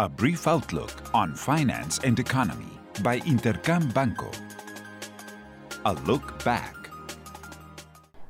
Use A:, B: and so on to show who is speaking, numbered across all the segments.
A: A brief outlook on finance and economy by Intercam Banco. A look back.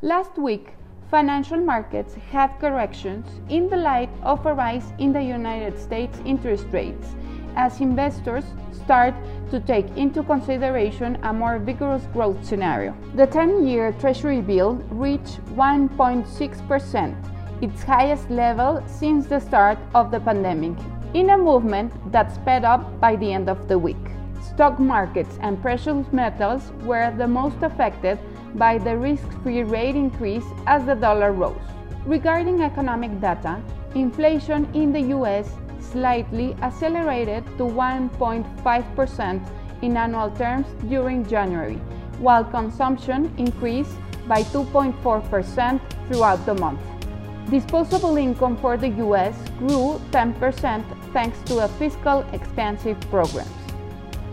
B: Last week, financial markets had corrections in the light of a rise in the United States interest rates as investors start to take into consideration a more vigorous growth scenario. The 10 year Treasury bill reached 1.6%, its highest level since the start of the pandemic in a movement that sped up by the end of the week. Stock markets and precious metals were the most affected by the risk free rate increase as the dollar rose. Regarding economic data, inflation in the US slightly accelerated to 1.5% in annual terms during January, while consumption increased by 2.4% throughout the month. Disposable income for the US grew 10% thanks to a fiscal expansive programs.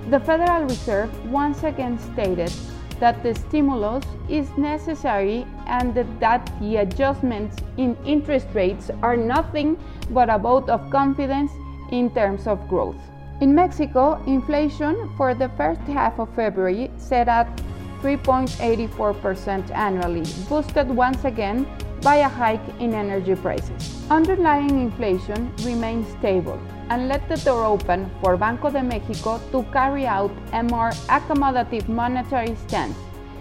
B: The Federal Reserve once again stated that the stimulus is necessary and that the adjustments in interest rates are nothing but a vote of confidence in terms of growth. In Mexico, inflation for the first half of February set at 3.84% annually, boosted once again by a hike in energy prices. Underlying inflation remains stable and let the door open for Banco de Mexico to carry out a more accommodative monetary stance,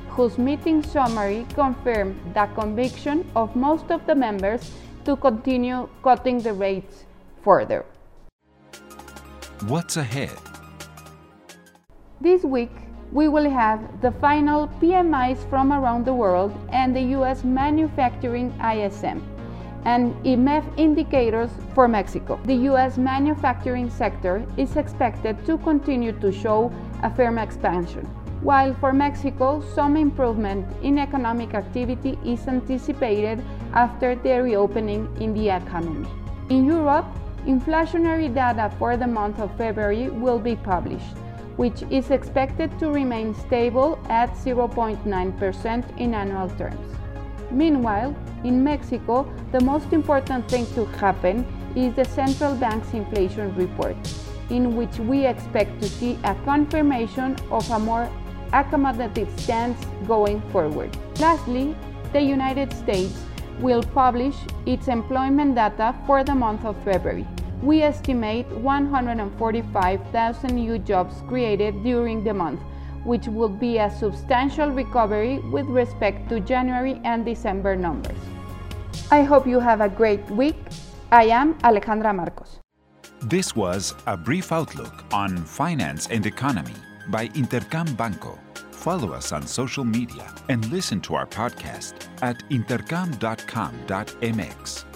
B: whose meeting summary confirmed the conviction of most of the members to continue cutting the rates further.
A: What's ahead?
B: This week, we will have the final PMIs from around the world and the US manufacturing ISM and IMEF indicators for Mexico. The US manufacturing sector is expected to continue to show a firm expansion, while for Mexico, some improvement in economic activity is anticipated after the reopening in the economy. In Europe, inflationary data for the month of February will be published which is expected to remain stable at 0.9% in annual terms. Meanwhile, in Mexico, the most important thing to happen is the central bank's inflation report, in which we expect to see a confirmation of a more accommodative stance going forward. Lastly, the United States will publish its employment data for the month of February we estimate 145,000 new jobs created during the month, which will be a substantial recovery with respect to January and December numbers. I hope you have a great week. I am Alejandra Marcos.
A: This was a brief outlook on finance and economy by Intercam Banco. Follow us on social media and listen to our podcast at intercam.com.mx.